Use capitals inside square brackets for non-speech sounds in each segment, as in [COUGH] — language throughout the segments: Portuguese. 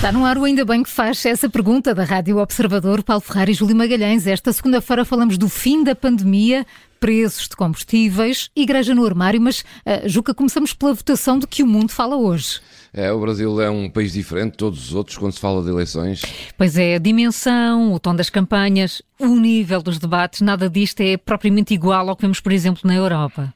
Está no ar o Ainda Bem que faz essa pergunta da Rádio Observador, Paulo Ferrari e Júlio Magalhães. Esta segunda-feira falamos do fim da pandemia, preços de combustíveis, igreja no armário, mas, uh, Juca, começamos pela votação de que o mundo fala hoje. É, o Brasil é um país diferente de todos os outros quando se fala de eleições. Pois é, a dimensão, o tom das campanhas, o nível dos debates, nada disto é propriamente igual ao que vemos, por exemplo, na Europa.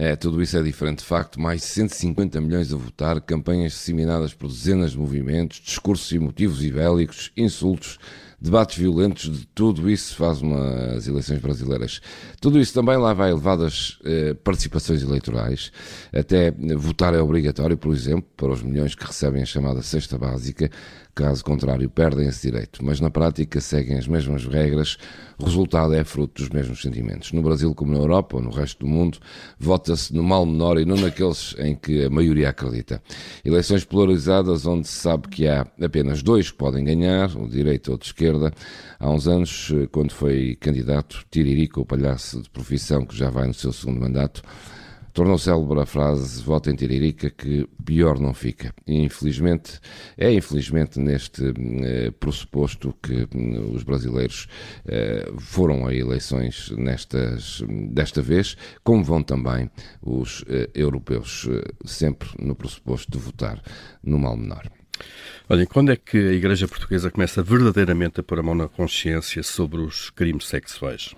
É, tudo isso é diferente. De facto, mais de 150 milhões a votar, campanhas disseminadas por dezenas de movimentos, discursos emotivos e bélicos, insultos, debates violentos, de tudo isso faz uma, as eleições brasileiras. Tudo isso também lá vai elevadas eh, participações eleitorais, até votar é obrigatório, por exemplo, para os milhões que recebem a chamada cesta básica, caso contrário perdem esse direito, mas na prática seguem as mesmas regras, o resultado é fruto dos mesmos sentimentos. No Brasil, como na Europa ou no resto do mundo, vota-se no mal menor e não naqueles em que a maioria acredita. Eleições polarizadas onde se sabe que há apenas dois que podem ganhar, o direito ou o de esquerda. Há uns anos, quando foi candidato, Tiririca, o palhaço de profissão que já vai no seu segundo mandato, Tornou célebre a frase vota em Tiririca que pior não fica. E infelizmente, é infelizmente neste eh, pressuposto que hum, os brasileiros eh, foram a eleições nestas, desta vez, como vão também os eh, europeus, eh, sempre no pressuposto de votar no mal menor. Olha, quando é que a Igreja Portuguesa começa verdadeiramente a pôr a mão na consciência sobre os crimes sexuais?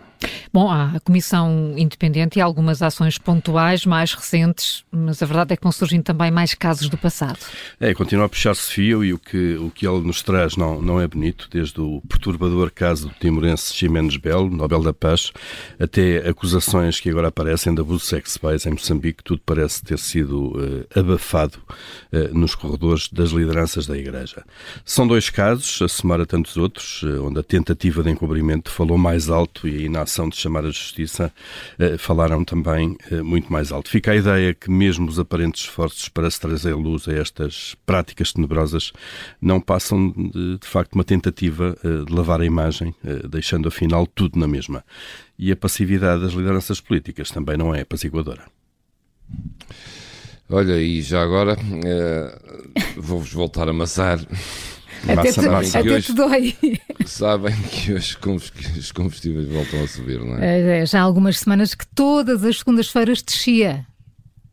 Bom, há a Comissão Independente e algumas ações pontuais mais recentes, mas a verdade é que vão surgindo também mais casos do passado. É, continua a puxar-se fio e o que, o que ele nos traz não, não é bonito, desde o perturbador caso do timorense Ximenes Belo, Nobel da Paz, até acusações que agora aparecem de abuso sexuais em Moçambique, tudo parece ter sido uh, abafado uh, nos corredores das lideranças da Igreja. São dois casos, a somar a tantos outros, uh, onde a tentativa de encobrimento falou mais alto e a inação de chamar a justiça eh, falaram também eh, muito mais alto. Fica a ideia que mesmo os aparentes esforços para se trazer luz a estas práticas tenebrosas não passam de, de facto uma tentativa eh, de lavar a imagem, deixando afinal tudo na mesma. E a passividade das lideranças políticas também não é apaziguadora. Olha, e já agora vou-vos voltar a amassar. Até, te, até hoje, te dói. Sabem que hoje os combustíveis voltam a subir, não é? é? é já há algumas semanas que todas as segundas-feiras descia.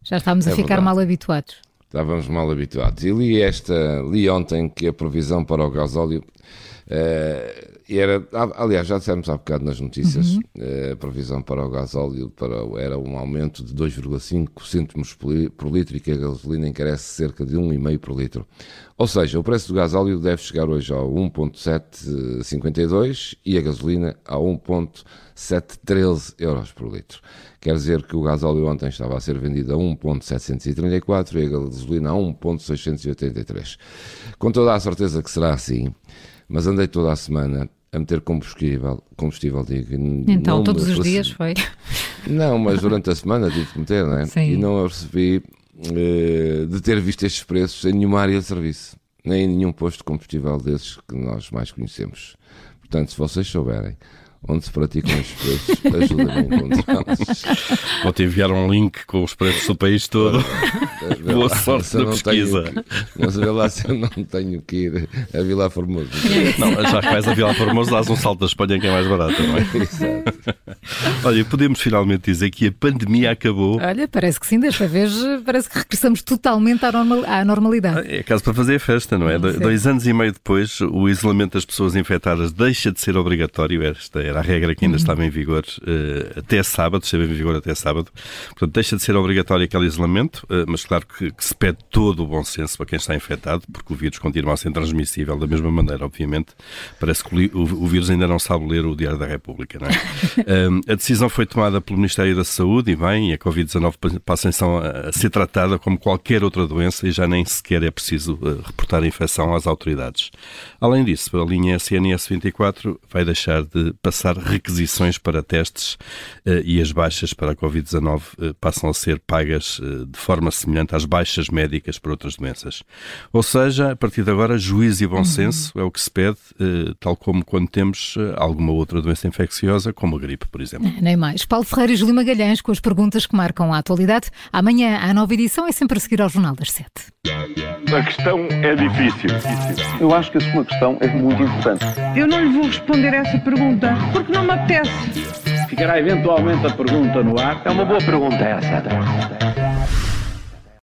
Já estávamos é a ficar verdade. mal habituados. Estávamos mal habituados. E li, esta, li ontem que a provisão para o gasóleo uh, era, aliás, já dissemos há bocado nas notícias, uhum. Eh, a previsão para o gasóleo para, era um aumento de 2,5 cêntimos por litro e que a gasolina encarece cerca de 1,5 por litro. Ou seja, o preço do gasóleo deve chegar hoje ao 1,752 e a gasolina a 1,713 euros por litro. Quer dizer que o gasóleo ontem estava a ser vendido a 1,734 e a gasolina a 1,683. Com toda a certeza que será assim, mas andei toda a semana a meter combustível, combustível digo. Então, todos os dias foi? [LAUGHS] Não, mas durante a semana tive que meter, não é? Sim. E não recebi eh, de ter visto estes preços em nenhuma área de serviço, nem em nenhum posto de combustível desses que nós mais conhecemos. Portanto, se vocês souberem onde se praticam os preços, [LAUGHS] ajuda-me a encontrá-los. Vou-te enviar um link com os preços do país todo. [LAUGHS] Boa sorte na pesquisa. Que, mas vê lá se eu não tenho que ir a Vila Formoso. Não, já que vais a Vila Formoso, dás um salto da Espanha que é mais barato, não é? [LAUGHS] Exato. Olha, podemos finalmente dizer que a pandemia acabou. Olha, parece que sim, desta vez parece que regressamos totalmente à, normal, à normalidade. É caso para fazer festa, não é? Sim. Dois anos e meio depois, o isolamento das pessoas infectadas deixa de ser obrigatório. Esta era a regra que ainda uhum. estava em vigor uh, até sábado, esteve em vigor até sábado. Portanto, deixa de ser obrigatório aquele isolamento, uh, mas claro que, que, se pede todo o bom senso para quem está infectado, porque o vírus continua a ser transmissível da mesma maneira, obviamente. Parece que o, o, vírus ainda não sabe ler o Diário da República, não é? [LAUGHS] uh, a decisão foi tomada pelo Ministério da Saúde e bem, e a Covid-19 passa então a, ser tratada como qualquer outra doença e já nem sequer é preciso reportar a infecção às autoridades. Além disso, a linha SNS 24 vai deixar de passar passar requisições para testes e as baixas para a Covid-19 passam a ser pagas de forma semelhante às baixas médicas para outras doenças. Ou seja, a partir de agora, juízo e bom uhum. senso uhum. é o que se pede, tal como quando temos alguma outra doença infecciosa, como a gripe, por exemplo. [LAUGHS] Nem mais. Paulo Ferreira e Júlio Magalhães com as perguntas que marcam a atualidade. Amanhã, a nova edição é sempre a seguir ao Jornal das Sete. A questão é difícil. Eu acho que a sua questão é muito importante. Eu não lhe vou responder essa pergunta porque não me apetece. Ficará eventualmente a pergunta no ar. É uma boa pergunta essa.